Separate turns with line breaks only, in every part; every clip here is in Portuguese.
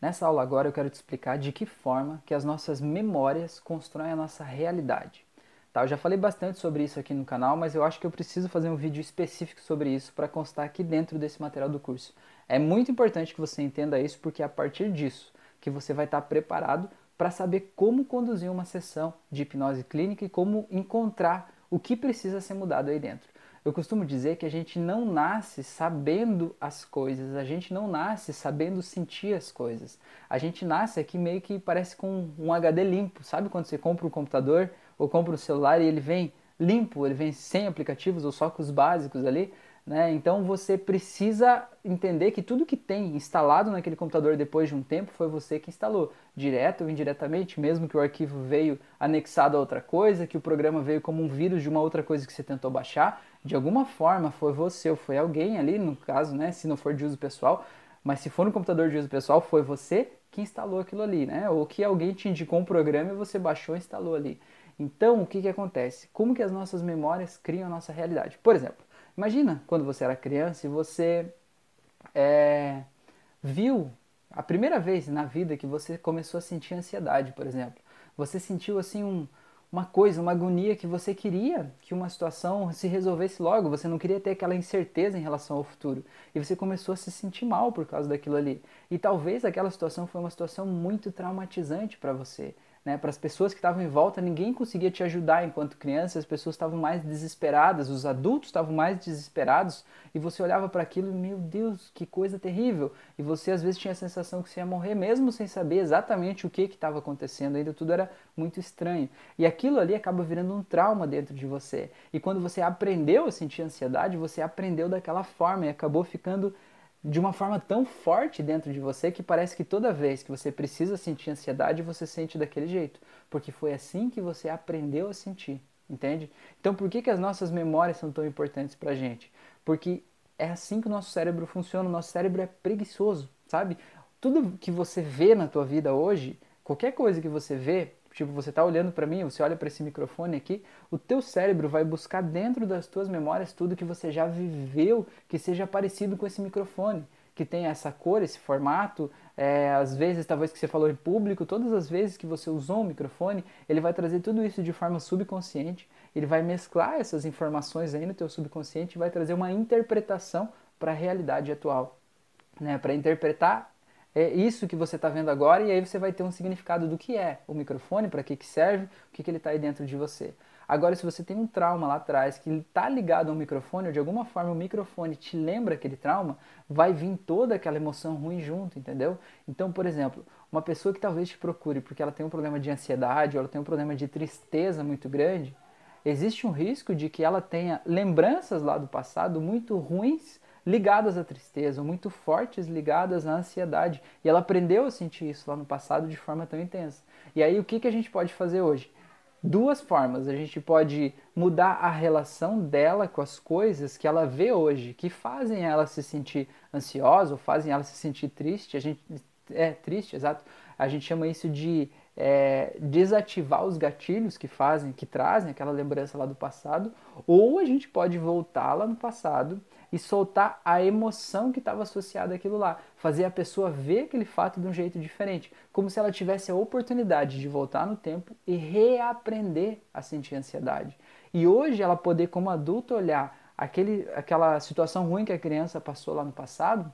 Nessa aula agora eu quero te explicar de que forma que as nossas memórias constroem a nossa realidade. Tá, eu já falei bastante sobre isso aqui no canal, mas eu acho que eu preciso fazer um vídeo específico sobre isso para constar aqui dentro desse material do curso. É muito importante que você entenda isso porque é a partir disso que você vai estar preparado para saber como conduzir uma sessão de hipnose clínica e como encontrar o que precisa ser mudado aí dentro. Eu costumo dizer que a gente não nasce sabendo as coisas, a gente não nasce sabendo sentir as coisas. A gente nasce aqui meio que parece com um HD limpo. Sabe quando você compra um computador ou compra um celular e ele vem limpo, ele vem sem aplicativos ou só com os básicos ali? Né? Então você precisa entender que tudo que tem instalado naquele computador depois de um tempo foi você que instalou, direto ou indiretamente, mesmo que o arquivo veio anexado a outra coisa, que o programa veio como um vírus de uma outra coisa que você tentou baixar, de alguma forma foi você ou foi alguém ali, no caso, né, se não for de uso pessoal, mas se for no computador de uso pessoal, foi você que instalou aquilo ali, né? Ou que alguém te indicou um programa e você baixou e instalou ali. Então, o que, que acontece? Como que as nossas memórias criam a nossa realidade? Por exemplo, Imagina quando você era criança e você é, viu a primeira vez na vida que você começou a sentir ansiedade, por exemplo. Você sentiu assim um, uma coisa, uma agonia que você queria que uma situação se resolvesse logo, você não queria ter aquela incerteza em relação ao futuro. E você começou a se sentir mal por causa daquilo ali. E talvez aquela situação foi uma situação muito traumatizante para você né, para as pessoas que estavam em volta, ninguém conseguia te ajudar enquanto criança, as pessoas estavam mais desesperadas, os adultos estavam mais desesperados, e você olhava para aquilo e, meu Deus, que coisa terrível! E você às vezes tinha a sensação que você ia morrer, mesmo sem saber exatamente o que estava acontecendo, ainda tudo era muito estranho. E aquilo ali acaba virando um trauma dentro de você. E quando você aprendeu a sentir ansiedade, você aprendeu daquela forma e acabou ficando de uma forma tão forte dentro de você que parece que toda vez que você precisa sentir ansiedade, você sente daquele jeito, porque foi assim que você aprendeu a sentir, entende? Então, por que, que as nossas memórias são tão importantes pra gente? Porque é assim que o nosso cérebro funciona, o nosso cérebro é preguiçoso, sabe? Tudo que você vê na tua vida hoje, qualquer coisa que você vê, Tipo, você está olhando para mim, você olha para esse microfone aqui, o teu cérebro vai buscar dentro das tuas memórias tudo que você já viveu que seja parecido com esse microfone, que tem essa cor, esse formato, é, às vezes talvez que você falou em público, todas as vezes que você usou um microfone, ele vai trazer tudo isso de forma subconsciente, ele vai mesclar essas informações aí no teu subconsciente e vai trazer uma interpretação para a realidade atual, né? Para interpretar é isso que você está vendo agora e aí você vai ter um significado do que é o microfone, para que, que serve, o que, que ele está aí dentro de você. Agora, se você tem um trauma lá atrás que está ligado ao microfone, ou de alguma forma o microfone te lembra aquele trauma, vai vir toda aquela emoção ruim junto, entendeu? Então, por exemplo, uma pessoa que talvez te procure porque ela tem um problema de ansiedade ou ela tem um problema de tristeza muito grande, existe um risco de que ela tenha lembranças lá do passado muito ruins ligadas à tristeza, muito fortes ligadas à ansiedade. E ela aprendeu a sentir isso lá no passado de forma tão intensa. E aí o que, que a gente pode fazer hoje? Duas formas. A gente pode mudar a relação dela com as coisas que ela vê hoje, que fazem ela se sentir ansiosa ou fazem ela se sentir triste. A gente é triste, exato. A gente chama isso de é, desativar os gatilhos que fazem, que trazem aquela lembrança lá do passado, ou a gente pode voltar lá no passado e soltar a emoção que estava associada àquilo lá, fazer a pessoa ver aquele fato de um jeito diferente, como se ela tivesse a oportunidade de voltar no tempo e reaprender a sentir ansiedade. E hoje ela poder, como adulto, olhar aquele, aquela situação ruim que a criança passou lá no passado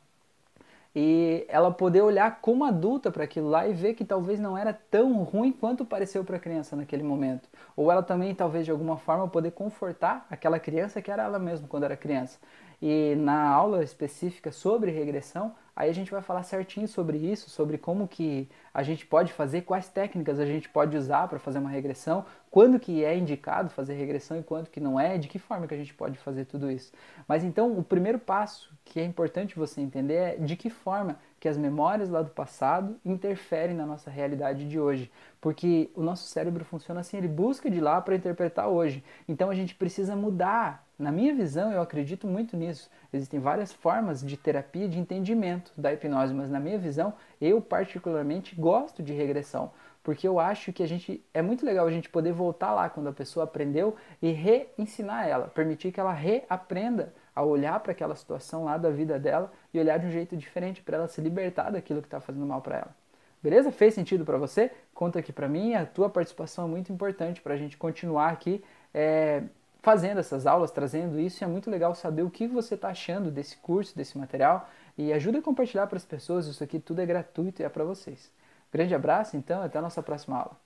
e ela poder olhar como adulta para aquilo lá e ver que talvez não era tão ruim quanto pareceu para a criança naquele momento. Ou ela também, talvez de alguma forma, poder confortar aquela criança que era ela mesma quando era criança. E na aula específica sobre regressão, aí a gente vai falar certinho sobre isso, sobre como que a gente pode fazer, quais técnicas a gente pode usar para fazer uma regressão, quando que é indicado fazer regressão e quando que não é, de que forma que a gente pode fazer tudo isso. Mas então, o primeiro passo que é importante você entender é de que forma que as memórias lá do passado interferem na nossa realidade de hoje. Porque o nosso cérebro funciona assim, ele busca de lá para interpretar hoje. Então a gente precisa mudar. Na minha visão, eu acredito muito nisso. Existem várias formas de terapia de entendimento da hipnose, mas na minha visão, eu particularmente gosto de regressão porque eu acho que a gente é muito legal a gente poder voltar lá quando a pessoa aprendeu e reensinar ela, permitir que ela reaprenda a olhar para aquela situação lá da vida dela e olhar de um jeito diferente para ela se libertar daquilo que está fazendo mal para ela. Beleza? Fez sentido para você? Conta aqui para mim. A tua participação é muito importante para a gente continuar aqui é, fazendo essas aulas, trazendo isso. E é muito legal saber o que você está achando desse curso, desse material. E ajuda a compartilhar para as pessoas. Isso aqui tudo é gratuito e é para vocês. Grande abraço, então. Até a nossa próxima aula.